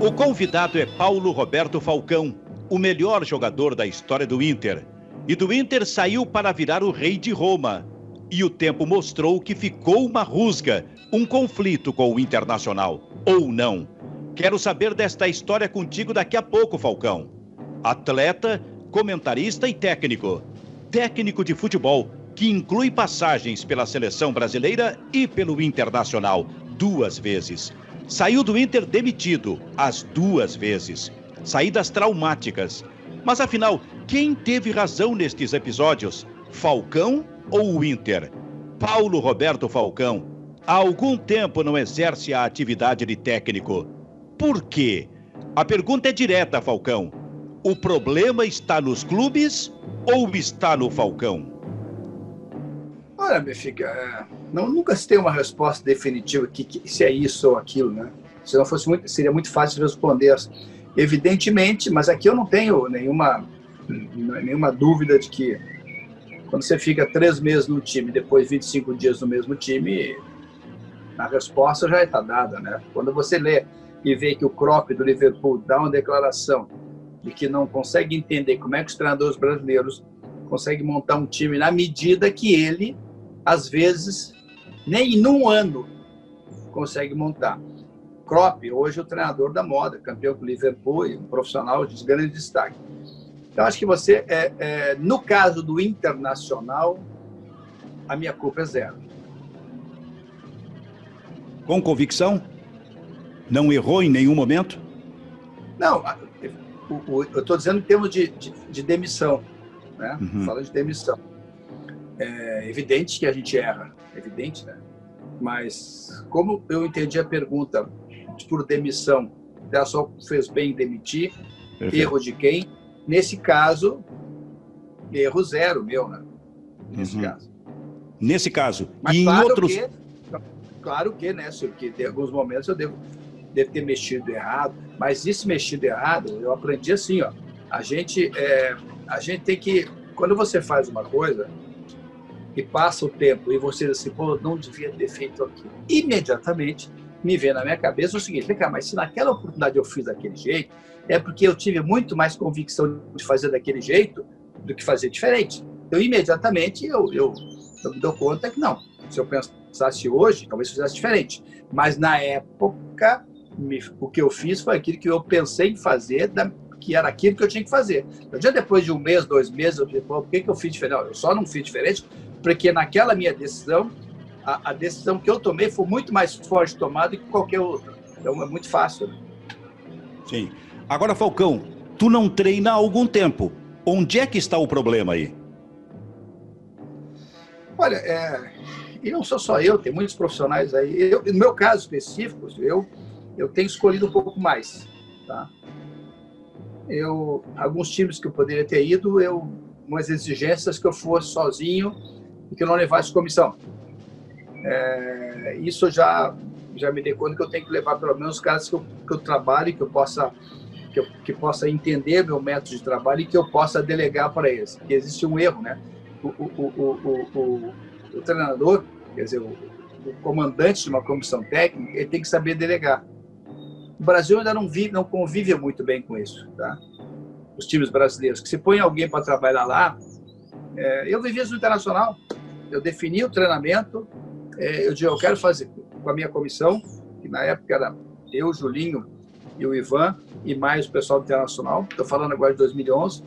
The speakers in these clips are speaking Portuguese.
O convidado é Paulo Roberto Falcão, o melhor jogador da história do Inter. E do Inter saiu para virar o rei de Roma. E o tempo mostrou que ficou uma rusga, um conflito com o Internacional. Ou não. Quero saber desta história contigo daqui a pouco, Falcão. Atleta, comentarista e técnico. Técnico de futebol, que inclui passagens pela seleção brasileira e pelo Internacional, duas vezes. Saiu do Inter demitido, as duas vezes. Saídas traumáticas. Mas afinal, quem teve razão nestes episódios? Falcão ou o Inter? Paulo Roberto Falcão, há algum tempo não exerce a atividade de técnico. Por quê? A pergunta é direta, Falcão. O problema está nos clubes ou está no Falcão? Olha, Benfica, é, não, nunca se tem uma resposta definitiva que, que, se é isso ou aquilo, né? Se não fosse muito, seria muito fácil responder. Evidentemente, mas aqui eu não tenho nenhuma, nenhuma dúvida de que quando você fica três meses no time, depois 25 dias no mesmo time, a resposta já está dada, né? Quando você lê e vê que o Crop do Liverpool dá uma declaração de que não consegue entender como é que os treinadores brasileiros conseguem montar um time na medida que ele, às vezes, nem num ano consegue montar. Crop, hoje é o treinador da moda, campeão com o Liverpool e um profissional de grande destaque. Então, acho que você, é, é, no caso do Internacional, a minha culpa é zero. Com convicção? Não errou em nenhum momento? Não, eu estou dizendo em termos de, de, de demissão, né? Uhum. Fala de demissão. É evidente que a gente erra, é evidente, né? Mas como eu entendi a pergunta por demissão, ela só fez bem em demitir, erro de quem? Nesse caso, erro zero meu, né? Nesse uhum. caso. Nesse caso. Mas e claro em outros. Que, claro que, né, que em alguns momentos eu devo deve ter mexido errado, mas isso mexido errado, eu aprendi assim, ó, a gente, é, a gente tem que, quando você faz uma coisa e passa o tempo e você diz assim, pô, não devia ter feito aquilo, imediatamente me vem na minha cabeça o seguinte, vem mas se naquela oportunidade eu fiz daquele jeito, é porque eu tive muito mais convicção de fazer daquele jeito do que fazer diferente. Então, imediatamente, eu, eu, eu me dou conta que não. Se eu pensasse hoje, talvez fizesse diferente. Mas, na época, o que eu fiz foi aquilo que eu pensei em fazer, da, que era aquilo que eu tinha que fazer. No dia depois de um mês, dois meses, eu disse, por que, que eu fiz diferente? Não, eu só não fiz diferente porque naquela minha decisão, a, a, decisão que eu tomei foi muito mais forte tomada que qualquer outra. Então é muito fácil. Né? Sim. Agora, Falcão, tu não treina há algum tempo. Onde é que está o problema aí? Olha, é, e não sou só eu, tem muitos profissionais aí. Eu, no meu caso específico, eu eu tenho escolhido um pouco mais, tá? Eu, alguns times que eu poderia ter ido, eu, umas exigências que eu fosse sozinho e que eu não levasse comissão. É, isso eu já já me dei conta que eu tenho que levar pelo menos os caras que eu, que eu trabalho, que eu possa que, eu, que possa entender meu método de trabalho e que eu possa delegar para eles. Que existe um erro, né? O, o, o, o, treinador, quer dizer, o comandante de uma comissão técnica, ele tem que saber delegar. O Brasil ainda não vive, não convive muito bem com isso, tá? Os times brasileiros, que se põe alguém para trabalhar lá, é, eu vivi isso no internacional. Eu defini o treinamento, é, eu digo, eu quero fazer com a minha comissão, que na época era eu, Julinho e o Ivan, e mais o pessoal do internacional. Estou falando agora de 2011.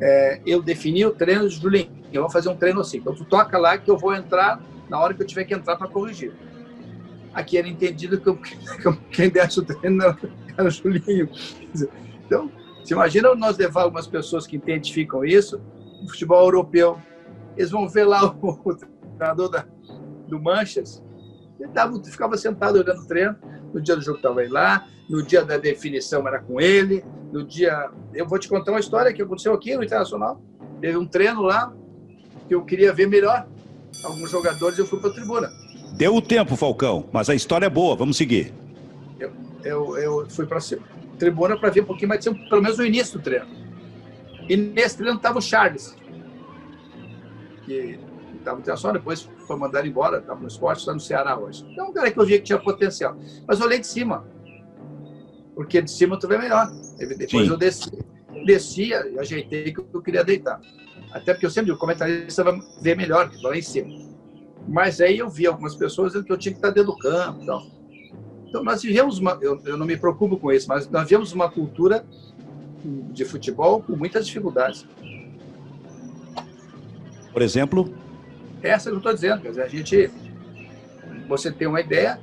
É, eu defini o treino de Julinho. Eu vou fazer um treino assim. Então, tu toca lá que eu vou entrar na hora que eu tiver que entrar para corrigir aqui era entendido que, quem desse o treino era o Julinho. Então, você imagina nós levar algumas pessoas que identificam isso, futebol europeu, eles vão ver lá o, o treinador da, do Manchas, ele tava, ficava sentado olhando o treino, no dia do jogo estava ele lá, no dia da definição era com ele, no dia... Eu vou te contar uma história que aconteceu aqui no Internacional, teve um treino lá que eu queria ver melhor alguns jogadores, eu fui para a tribuna. Deu o tempo, Falcão, mas a história é boa, vamos seguir. Eu, eu, eu fui para a tribuna para ver um pouquinho mais, pelo menos o início do treino. E nesse treino estava o Charles, que estava no só depois foi mandado embora, estava no esporte, está no Ceará hoje. Então, um cara que eu via que tinha potencial. Mas olhei de cima. porque de cima tu vê melhor. Depois Sim. eu desci, descia e ajeitei que eu queria deitar. Até porque eu sempre digo, o comentarista vai ver melhor que lá em cima. Mas aí eu vi algumas pessoas dizendo que eu tinha que estar dentro do campo e tal. Então nós vivemos uma, eu, eu não me preocupo com isso, mas nós vivemos uma cultura de futebol com muitas dificuldades. Por exemplo? Essa eu estou dizendo, quer dizer, a gente, você tem uma ideia,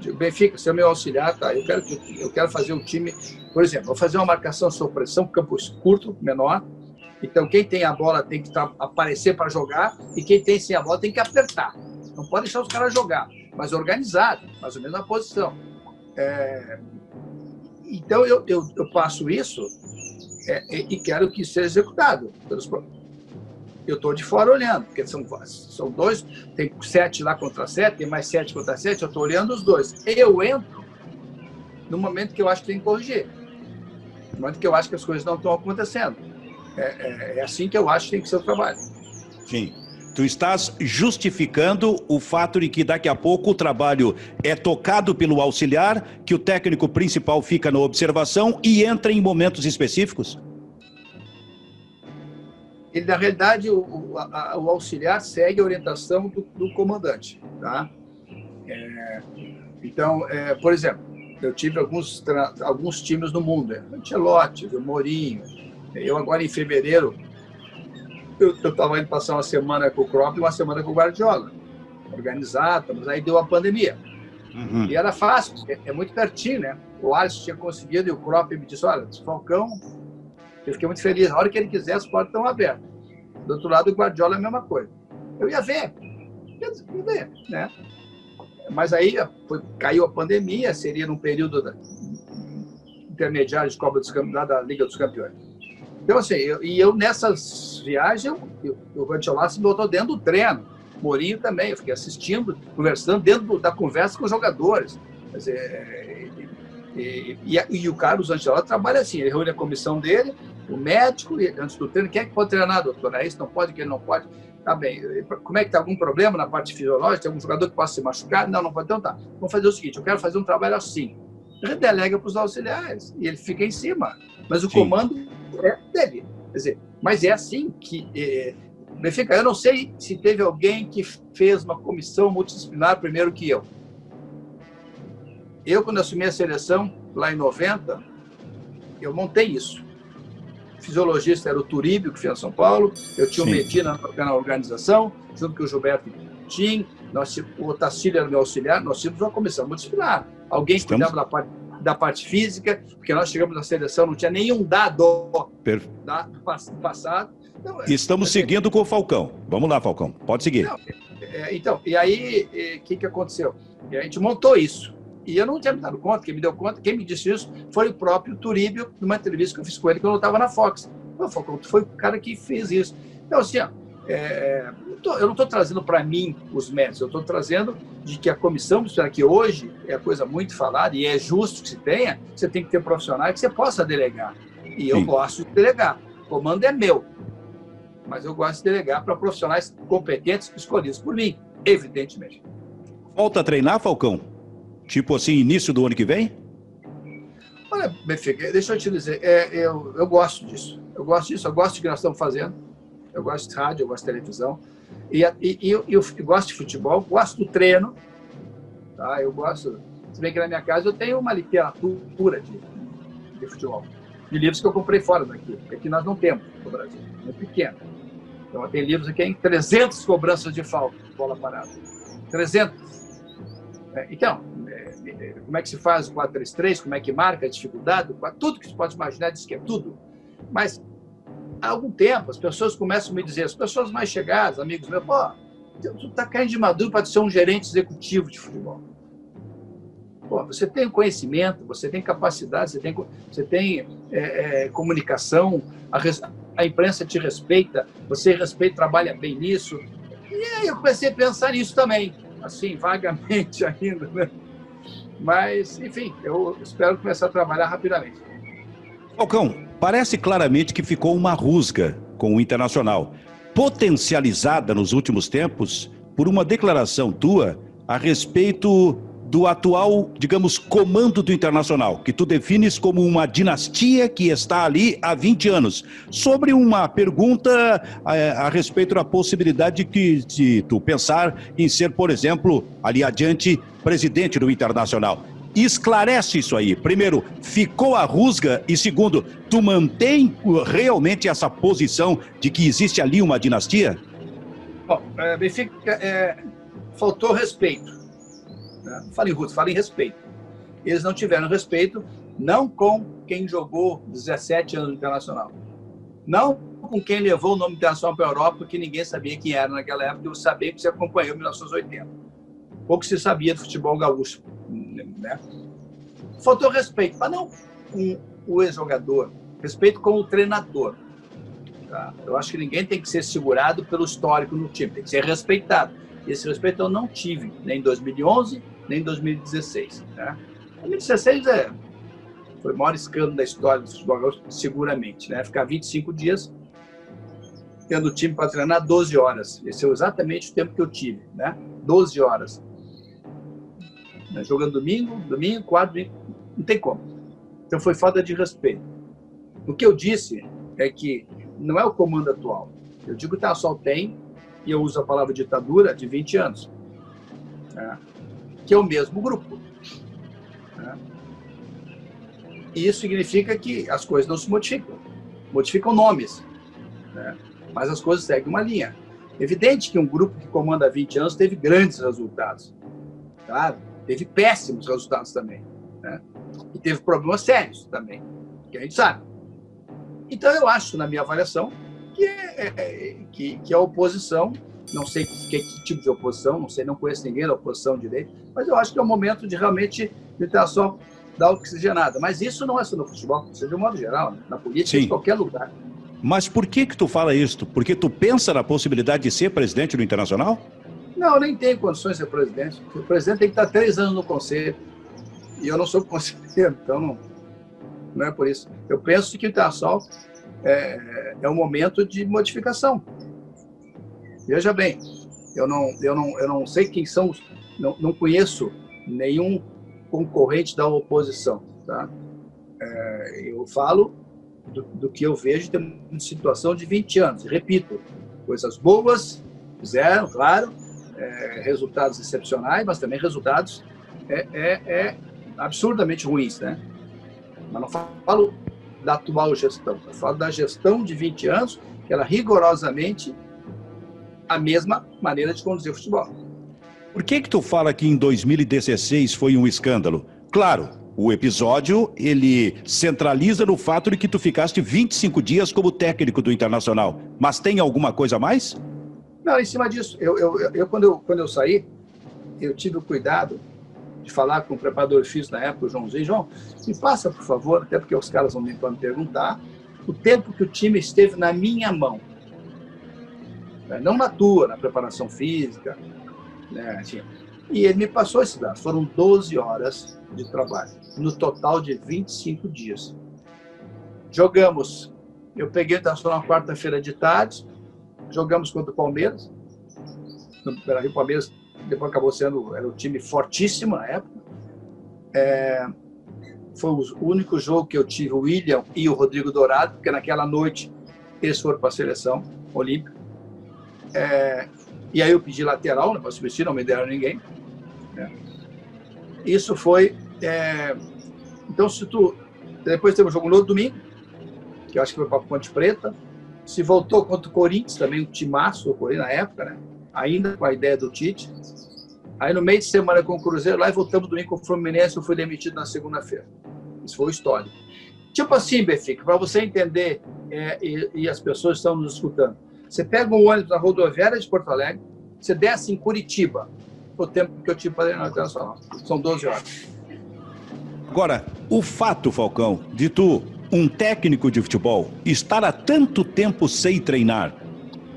de Benfica, você é meu auxiliar, tá? Eu quero, eu quero fazer um time, por exemplo, vou fazer uma marcação sob pressão, campo curto, menor. Então, quem tem a bola tem que tá, aparecer para jogar e quem tem sem a bola tem que apertar. Não pode deixar os caras jogar, mas organizado, mais ou menos na posição. É... Então, eu, eu, eu, passo isso é, e quero que seja executado pelos eu estou de fora olhando, porque são, são dois, tem sete lá contra sete, tem mais sete contra sete, eu estou olhando os dois. Eu entro no momento que eu acho que tem que corrigir, no momento que eu acho que as coisas não estão acontecendo. É, é, é assim que eu acho que tem que ser o trabalho. Sim. Tu estás justificando o fato de que daqui a pouco o trabalho é tocado pelo auxiliar, que o técnico principal fica na observação e entra em momentos específicos? Ele na realidade o, a, o auxiliar segue a orientação do, do comandante, tá? É, então, é, por exemplo, eu tive alguns alguns times no mundo, é, Ancelotti, o Mourinho. Eu agora em fevereiro eu estava indo passar uma semana com o Klopp e uma semana com o Guardiola, organizado, mas aí deu a pandemia. Uhum. E era fácil, é, é, muito pertinho, né? O Alisson tinha conseguido e o Klopp me disse, olha, Falcão eu fiquei muito feliz. Na hora que ele quiser, as portas estão abertas. Do outro lado, o Guardiola é a mesma coisa. Eu ia ver. Ia ver, né? Mas aí foi, caiu a pandemia, seria num período da, intermediário de Copa dos Campeões, da Liga dos Campeões. Então, assim, eu, e eu nessas viagens, eu, o Guardiola se botou dentro do treino. Mourinho também, eu fiquei assistindo, conversando dentro da conversa com os jogadores. Dizer, e, e, e, o Carlos Ancelotti trabalha assim, ele reúne a comissão dele, o médico, antes do treino, quem é que pode treinar, doutor? É isso, não pode, que ele não pode. Tá bem, como é que está algum problema na parte fisiológica? Tem algum jogador que possa se machucar? Não, não pode. Então tá, vamos fazer o seguinte, eu quero fazer um trabalho assim. Ele delega para os auxiliares e ele fica em cima. Mas o Sim. comando é dele. Quer dizer, mas é assim que... É, Benfica, eu não sei se teve alguém que fez uma comissão multidisciplinar primeiro que eu. Eu, quando assumi a seleção, lá em 90, eu montei isso fisiologista era o Turíbio, que em São Paulo, eu tinha Sim. o Medina na organização, junto com o Gilberto Tim, nós, o Otacílio era meu auxiliar, nós tínhamos uma comissão multidisciplinar. Alguém Estamos... cuidava da parte, da parte física, porque nós chegamos na seleção, não tinha nenhum dado per... da, do passado. Então, Estamos é, seguindo com o Falcão. Vamos lá, Falcão, pode seguir. Não, é, então, e aí, o que, que aconteceu? E a gente montou isso. E eu não tinha me dado conta, quem me deu conta, quem me disse isso foi o próprio Turíbio, numa entrevista que eu fiz com ele quando eu estava na Fox. Eu falei, foi o cara que fez isso. Então, assim, ó, é, eu não estou trazendo para mim os méritos, eu estou trazendo de que a comissão que hoje é coisa muito falada e é justo que se tenha, você tem que ter profissionais que você possa delegar. E eu Sim. gosto de delegar. O comando é meu, mas eu gosto de delegar para profissionais competentes escolhidos por mim, evidentemente. Volta a treinar, Falcão? Tipo assim, início do ano que vem? Olha, Benfica, deixa eu te dizer, é, eu, eu gosto disso. Eu gosto disso, eu gosto de que nós estamos fazendo. Eu gosto de rádio, eu gosto de televisão. E, e, e eu, eu, gosto de futebol, gosto do treino. Tá? Eu gosto. Se bem que na minha casa eu tenho uma literatura de, de futebol. De livros que eu comprei fora daqui. Porque aqui nós não temos no Brasil. É pequeno. Então tem livros aqui em 300 cobranças de falta, bola parada. 300. É, então, como é que se faz o 4-3-3, como é que marca a dificuldade, tudo que se pode imaginar, diz que é tudo. Mas, há algum tempo, as pessoas começam a me dizer, as pessoas mais chegadas, amigos meus, pô, tu está caindo de maduro para ser um gerente executivo de futebol. Pô, você tem conhecimento, você tem capacidade, você tem, você tem é, é, comunicação, a, a imprensa te respeita, você respeita, trabalha bem nisso. E aí eu comecei a pensar nisso também, assim, vagamente ainda, né? Mas, enfim, eu espero começar a trabalhar rapidamente. Falcão, parece claramente que ficou uma rusga com o Internacional, potencializada nos últimos tempos por uma declaração tua a respeito do atual, digamos, comando do Internacional, que tu defines como uma dinastia que está ali há 20 anos, sobre uma pergunta a, eh, a respeito da possibilidade de, de tu pensar em ser, por exemplo, ali adiante, presidente do Internacional. Esclarece isso aí. Primeiro, ficou a rusga? E segundo, tu mantém realmente essa posição de que existe ali uma dinastia? Bom, é, Benfica, é, faltou respeito. Né? Não fala em russo, fala em respeito. Eles não tiveram respeito, não com quem jogou 17 anos no Internacional. Não com quem levou o nome internacional para a Europa, que ninguém sabia quem era naquela época, eu sabia que você acompanhou em 1980. Pouco se sabia do futebol gaúcho. Né? Faltou respeito, mas não com o ex-jogador, respeito com o treinador. Tá? Eu acho que ninguém tem que ser segurado pelo histórico no time, tem que ser respeitado. Esse respeito eu não tive, nem em 2011, nem em 2016. Né? 2016 é, foi o maior escândalo da história do futebol, seguramente. Né? Ficar 25 dias tendo o time para treinar 12 horas. Esse é exatamente o tempo que eu tive, né? 12 horas. Né? Jogando domingo, domingo, domingo, não tem como. Então foi falta de respeito. O que eu disse é que não é o comando atual. Eu digo que o Tassol tem, e eu uso a palavra ditadura, de 20 anos. Né? Que é o mesmo grupo. Né? E isso significa que as coisas não se modificam. Modificam nomes. Né? Mas as coisas seguem uma linha. Evidente que um grupo que comanda há 20 anos teve grandes resultados. Claro, teve péssimos resultados também. Né? E teve problemas sérios também, que a gente sabe. Então, eu acho, na minha avaliação, que, é, é, que, que a oposição, não sei que, que, tipo de oposição, não sei, não conheço ninguém da oposição direito, mas eu acho que é o momento de realmente tentar só dar oxigenada. Mas isso não é só no futebol, isso é de um modo geral, né? na política, Sim. em qualquer lugar. Mas por que que tu fala isso? Porque tu pensa na possibilidade de ser presidente do Internacional? Não, nem tenho condições de ser presidente. O presidente tem que estar três anos no conselho. E eu não sou conselheiro, então não, não é por isso. Eu penso que o Internacional é, é um momento de modificação. Veja bem, eu não, eu não, eu não sei quem são, não, não conheço nenhum concorrente da oposição. Tá? É, eu falo do, do, que eu vejo de uma situação de 20 anos. Repito, coisas boas fizeram, claro, é, resultados excepcionais, mas também resultados é, é, é, absurdamente ruins, né? Mas não falo da atual gestão, eu falo da gestão de 20 anos, que era rigorosamente a mesma maneira de conduzir o futebol. Por que que tu fala que em 2016 foi um escândalo? Claro, o episódio ele centraliza no fato de que tu ficaste 25 dias como técnico do Internacional. Mas tem alguma coisa a mais? Não, em cima disso, eu, eu, eu, quando, eu quando eu saí, eu tive o cuidado de falar com o preparador físico na época, o Joãozinho. João, me passa, por favor, até porque os caras vão me perguntar, o tempo que o time esteve na minha mão. Né, não na tua, na preparação física. Né? Assim. E ele me passou esse dado. Foram 12 horas de trabalho, no total de 25 dias. Jogamos. Eu peguei o Internacional na quarta-feira de tarde, jogamos contra o Palmeiras, Beira-Rio Palmeiras, depois acabou sendo era um time fortíssimo na época. É, foi o único jogo que eu tive o William e o Rodrigo Dourado, porque naquela noite eles foram para a seleção olímpica. É, e aí eu pedi lateral né, para substituir, não me deram ninguém. Né? Isso foi. É, então, se tu. Depois teve um jogo no domingo, que eu acho que foi para Ponte Preta. Se voltou contra o Corinthians, também um timaço, o na época, né? ainda com a ideia do Tite. Aí no meio de semana com o Cruzeiro, lá e voltamos domingo com o Fluminense, eu fui demitido na segunda-feira. Isso foi histórico. Tipo assim, Benfica, para você entender é, e, e, as pessoas estão nos escutando. Você pega um ônibus na rodoviária de Porto Alegre, você desce em Curitiba, o tempo que eu tive para ir na internacional. São 12 horas. Agora, o fato, Falcão, de tu um técnico de futebol estar há tanto tempo sem treinar,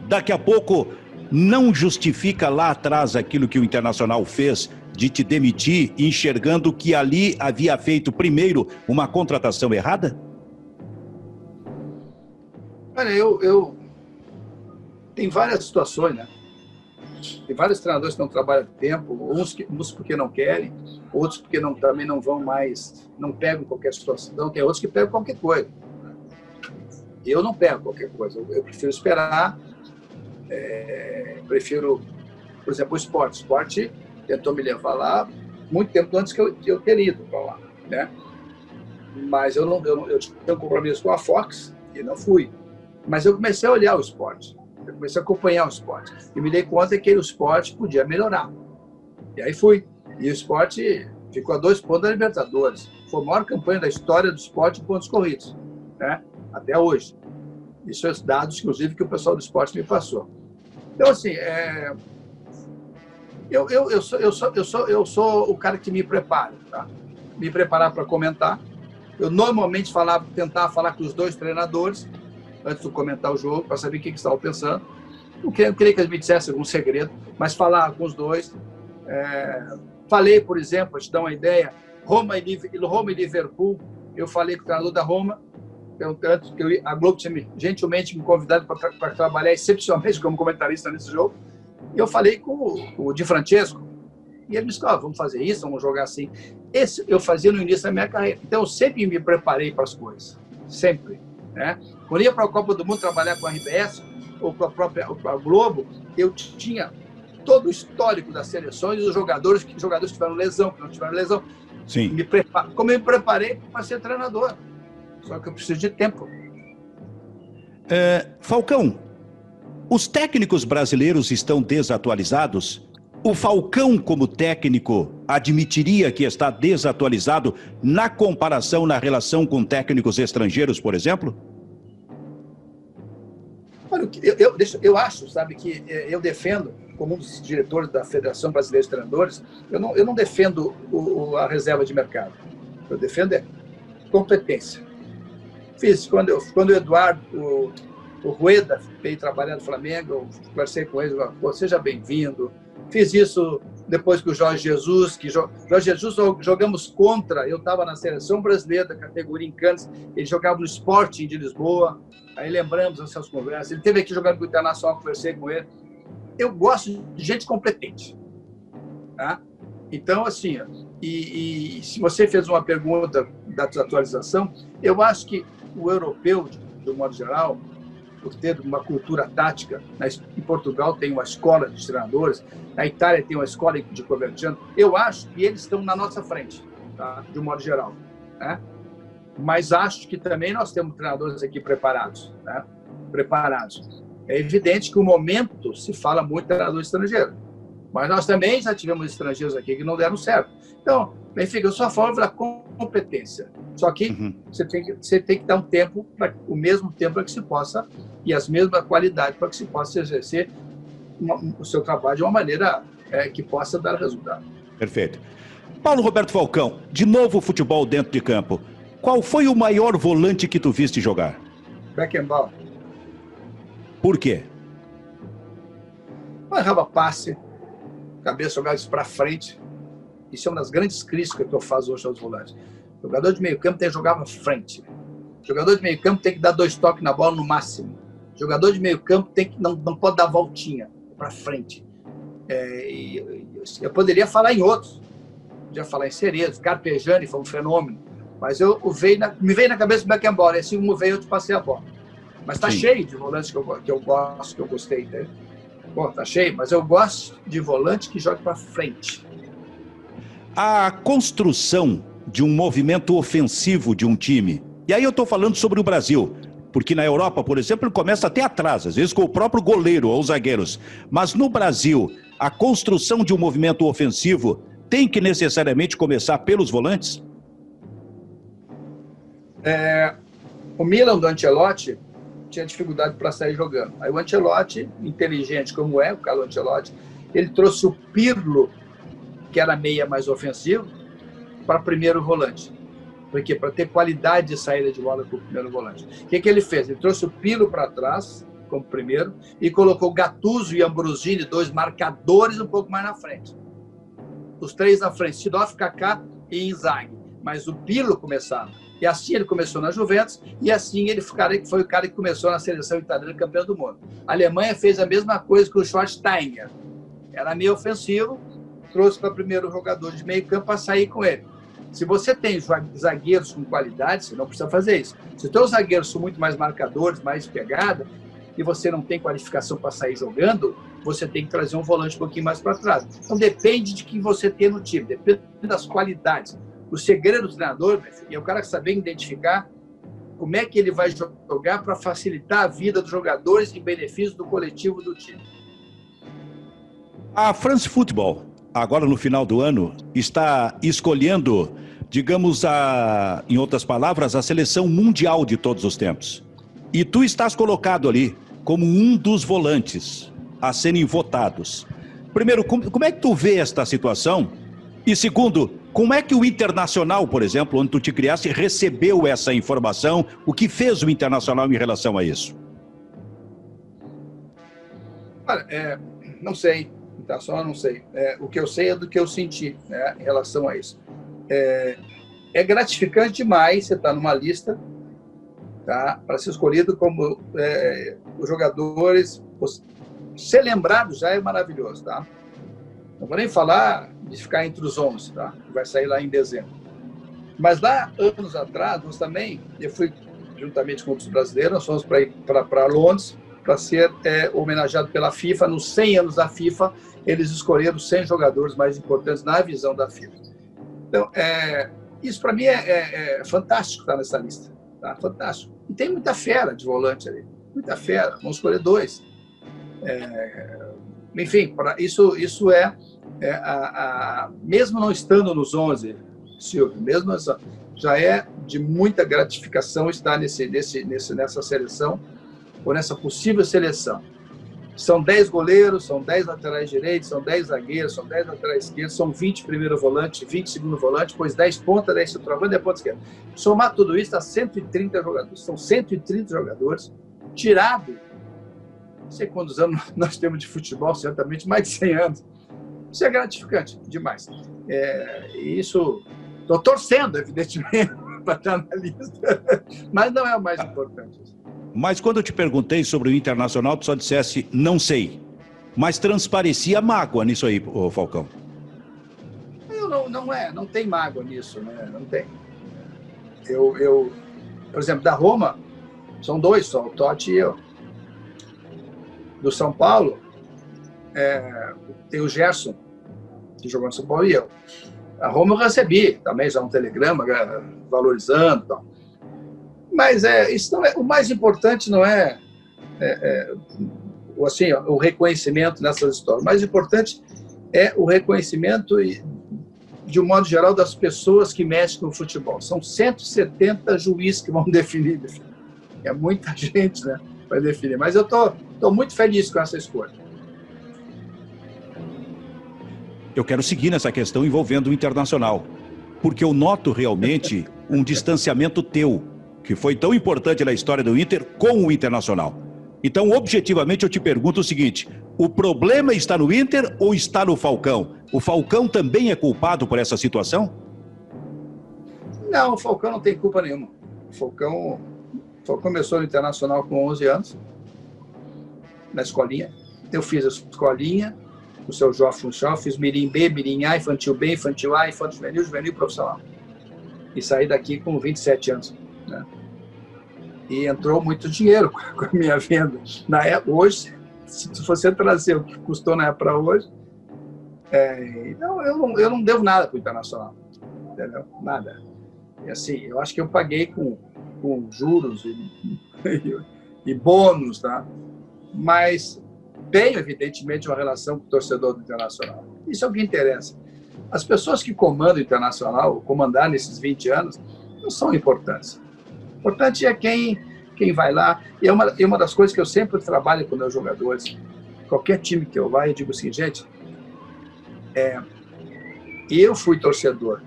daqui a pouco não justifica lá atrás aquilo que o Internacional fez de te demitir, enxergando que ali havia feito primeiro uma contratação errada? Olha, eu, eu tem várias situações, né? Tem vários treinadores que não trabalham tempo, uns, que, uns porque não querem, outros porque não, também não vão mais, não pegam qualquer situação, tem outros que pegam qualquer coisa. Eu não pego qualquer coisa, eu, eu prefiro esperar, é, prefiro, por exemplo, o esporte. O esporte tentou me levar lá muito tempo antes que eu, eu ter ido para lá, né? Mas eu não, eu, eu tinha um compromisso com a Fox e não fui. Mas eu comecei a olhar o esporte, eu comecei a acompanhar o esporte e me dei conta que o esporte podia melhorar. E aí fui. E o esporte ficou a dois pontos da Libertadores. Foi a maior campanha da história do esporte em pontos corridos, né? Até hoje. Isso é dados, inclusive, que o pessoal do esporte me passou. Então, assim, é... eu, eu, eu, sou, eu, sou, eu, sou, eu sou o cara que me prepara, tá? Me preparar para comentar. Eu normalmente falava, tentava falar com os dois treinadores antes de comentar o jogo, para saber o que, que estavam pensando. Não queria, queria que eles me dissessem algum segredo, mas falar com os dois. É... Falei, por exemplo, para te dar uma ideia, Roma e, Roma e Liverpool, eu falei com o treinador da Roma, tanto que a Globo tinha me, gentilmente me convidado para tra trabalhar excepcionalmente como comentarista nesse jogo. E eu falei com o, o Di Francesco. E ele me disse: ah, vamos fazer isso, vamos jogar assim. Esse eu fazia no início da minha carreira. Então eu sempre me preparei para as coisas. Sempre. Né? Quando ia para a Copa do Mundo trabalhar com a RBS ou com a própria a Globo, eu tinha todo o histórico das seleções e dos jogadores, que jogadores tiveram lesão, que não tiveram lesão. Sim. Me prepar... Como eu me preparei para ser treinador. Só que eu preciso de tempo. É, Falcão, os técnicos brasileiros estão desatualizados? O Falcão, como técnico, admitiria que está desatualizado na comparação, na relação com técnicos estrangeiros, por exemplo? Olha, eu, eu, eu acho, sabe, que é, eu defendo, como um dos diretores da Federação Brasileira de Treinadores, eu não, eu não defendo o, a reserva de mercado. Eu defendo é competência. Fiz quando, eu, quando o Eduardo, o, o Rueda veio trabalhar no Flamengo, eu conversei com ele, falei, seja bem-vindo. Fiz isso depois que o Jorge Jesus, que Jorge Jesus jogamos contra, eu estava na seleção brasileira da categoria em Cannes, ele jogava no Sporting de Lisboa, aí lembramos essas conversas. Ele teve aqui jogando com o Internacional, conversei com ele. Eu gosto de gente competente. Tá? Então, assim, e, e se você fez uma pergunta da atualização, eu acho que o europeu, de um modo geral, por ter uma cultura tática, em Portugal tem uma escola de treinadores, na Itália tem uma escola de covertiano, eu acho que eles estão na nossa frente, tá? de um modo geral. Né? Mas acho que também nós temos treinadores aqui preparados. Né? Preparados. É evidente que o momento se fala muito de treinador estrangeiro. Mas nós também já tivemos estrangeiros aqui que não deram certo. Então, Benfica, eu a favor da competência. Só que uhum. você, tem que você tem que dar um tempo, pra, o mesmo tempo para que se possa, e as mesmas qualidades para que se possa exercer uma, o seu trabalho de uma maneira é, que possa dar resultado. Perfeito. Paulo Roberto Falcão, de novo futebol dentro de campo. Qual foi o maior volante que tu viste jogar? Beckenbauer. Por quê? Errava passe, cabeça jogada para frente. Isso é uma das grandes críticas que eu faço hoje aos volantes. O jogador de meio campo tem que jogar para frente. O jogador de meio campo tem que dar dois toques na bola no máximo. O jogador de meio campo tem que não, não pode dar voltinha para frente. É, eu poderia falar em outros. Podia falar em Cerezo, Carpejani foi um fenômeno. Mas eu, eu veio na, me veio na cabeça do Beckenbauer. Assim como veio, eu te passei a bola. Mas está cheio de volantes que eu, que eu gosto, que eu gostei. Né? Pô, tá cheio, mas eu gosto de volante que joga para frente. A construção de um movimento ofensivo de um time. E aí eu estou falando sobre o Brasil. Porque na Europa, por exemplo, ele começa até atrás, às vezes com o próprio goleiro ou os zagueiros. Mas no Brasil, a construção de um movimento ofensivo tem que necessariamente começar pelos volantes? É, o Milan do Ancelotti tinha dificuldade para sair jogando. Aí o Ancelotti, inteligente como é, o Carlo Ancelotti, ele trouxe o Pirlo, que era meia mais ofensivo, para primeiro volante. Por quê? Para ter qualidade de saída de bola para o primeiro volante. O que, que ele fez? Ele trouxe o Pirlo para trás, como primeiro, e colocou Gattuso e Ambrosini, dois marcadores, um pouco mais na frente. Os três na frente, Sidoff, Kaká e Inzaghi. Mas o Pirlo começava e assim ele começou na Juventus, e assim ele foi o cara que começou na seleção italiana campeão do mundo. A Alemanha fez a mesma coisa com o Schwarzenegger. era meio ofensivo, trouxe para primeiro jogador de meio campo para sair com ele. Se você tem zagueiros com qualidade, você não precisa fazer isso. Se os zagueiros são muito mais marcadores, mais pegada, e você não tem qualificação para sair jogando, você tem que trazer um volante um pouquinho mais para trás. Então depende de quem você tem no time, depende das qualidades. O segredo do treinador é o cara saber identificar como é que ele vai jogar para facilitar a vida dos jogadores em benefício do coletivo do time. A France Football, agora no final do ano, está escolhendo, digamos, a, em outras palavras, a seleção mundial de todos os tempos. E tu estás colocado ali como um dos volantes a serem votados. Primeiro, como é que tu vê esta situação? E segundo, como é que o Internacional, por exemplo, onde tu te criaste, recebeu essa informação? O que fez o Internacional em relação a isso? Olha, é, não sei. Internacional, não sei. É, o que eu sei é do que eu senti né, em relação a isso. É, é gratificante demais você estar tá numa lista tá, para ser escolhido como é, os jogadores. Ser lembrado já é maravilhoso. Tá? Não vou nem falar de ficar entre os 11, tá? vai sair lá em dezembro. Mas lá, anos atrás, nós também, eu fui, juntamente com outros brasileiros, nós fomos para Londres para ser é, homenageado pela FIFA. Nos 100 anos da FIFA, eles escolheram 100 jogadores mais importantes na visão da FIFA. Então, é, isso para mim é, é, é, fantástico estar nessa lista. Tá? Fantástico. E tem muita fera de volante ali. Muita fera. Vamos escolher dois. É, enfim, pra, isso, isso é é, a, a, mesmo não estando nos 11, Silvio, mesmo essa, já é de muita gratificação estar nesse, nesse, nesse, nessa seleção, ou nessa possível seleção. São 10 goleiros, são 10 laterais direitos, são 10 zagueiros, são 10 laterais esquerdos, são 20 primeiro volante, 20 segundo volante, depois 10 ponta, 10 centroavante e ponta esquerda. Somar tudo isso dá 130 jogadores. São 130 jogadores, tirado, não sei quantos anos nós temos de futebol, certamente mais de 100 anos. Isso é gratificante demais. É, isso, estou torcendo, evidentemente, para estar na lista, mas não é o mais importante. Mas quando eu te perguntei sobre o Internacional, tu só dissesse, não sei. Mas transparecia mágoa nisso aí, Falcão. Eu não, não é, não tem mágoa nisso, né? Não tem. Eu, eu, por exemplo, da Roma, são dois só, o Totti e eu. Do São Paulo, é, tem o Gerson, que jogou no São Paulo, e eu. A Roma eu recebi também já um telegrama é, valorizando tal. Mas é, isso não é, o mais importante não é, é, é assim, o reconhecimento nessas histórias. O mais importante é o reconhecimento, de um modo geral, das pessoas que mexem no futebol. São 170 juízes que vão definir. É muita gente né, para definir. Mas eu estou muito feliz com essa escolha eu quero seguir nessa questão envolvendo o internacional, porque eu noto realmente um distanciamento teu, que foi tão importante na história do Inter, com o internacional. Então, objetivamente, eu te pergunto o seguinte: o problema está no Inter ou está no Falcão? O Falcão também é culpado por essa situação? Não, o Falcão não tem culpa nenhuma. O Falcão, o Falcão começou no Internacional com 11 anos, na escolinha. Eu fiz a escolinha, o seu Jó Funchal, fiz Mirim B, Mirim A, Infantil B, Infantil A, Infantil Juvenil, Juvenil Profissional. E saí daqui com 27 anos. Né? E entrou muito dinheiro com a minha venda. Na época, hoje, se você trazer o que custou na época para hoje, é, não, eu, não, eu não devo nada para o Internacional. Entendeu? Nada. E assim, eu acho que eu paguei com, com juros e, e, e bônus, tá? Mas tenho, evidentemente, uma relação com o torcedor do Internacional. Isso é o que interessa. As pessoas que comandam o Internacional, comandar nesses 20 anos, não são importantes. Importante é quem, quem vai lá. E é uma, é uma das coisas que eu sempre trabalho com meus jogadores. Qualquer time que eu vá, eu digo assim, gente, é, eu fui torcedor.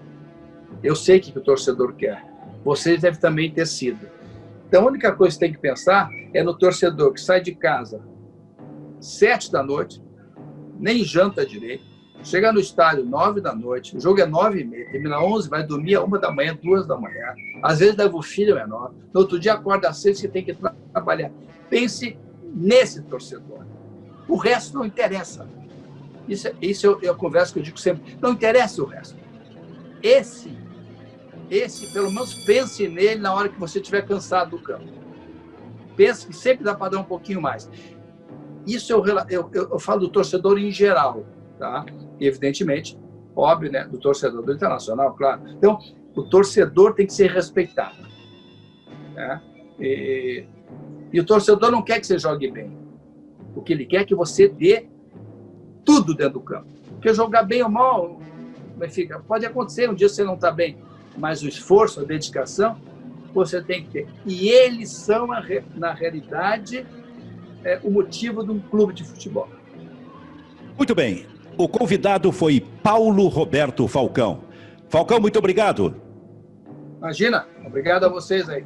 Eu sei o que o torcedor quer. Vocês devem também ter sido. Então, a única coisa que tem que pensar é no torcedor que sai de casa sete da noite, nem janta direito, chega no estádio nove da noite, o jogo é nove e meia, termina onze, vai dormir a uma da manhã, duas da manhã, às vezes leva o filho menor, no outro dia acorda às seis que tem que trabalhar. Pense nesse torcedor. O resto não interessa. Isso, isso eu, eu converso que eu digo sempre. Não interessa o resto. Esse, esse, pelo menos pense nele na hora que você estiver cansado do campo. Pense que sempre dá para dar um pouquinho mais. Isso eu, eu, eu, eu falo do torcedor em geral, tá? E, evidentemente, óbvio, né? Do torcedor do Internacional, claro. Então, o torcedor tem que ser respeitado. Né? E, e o torcedor não quer que você jogue bem. O que ele quer é que você dê tudo dentro do campo. Porque jogar bem ou mal, Benfica, pode acontecer, um dia você não está bem, mas o esforço, a dedicação, você tem que ter. E eles são, na realidade, é, o motivo de um clube de futebol. Muito bem. O convidado foi Paulo Roberto Falcão. Falcão, muito obrigado. Imagina, obrigado a vocês aí.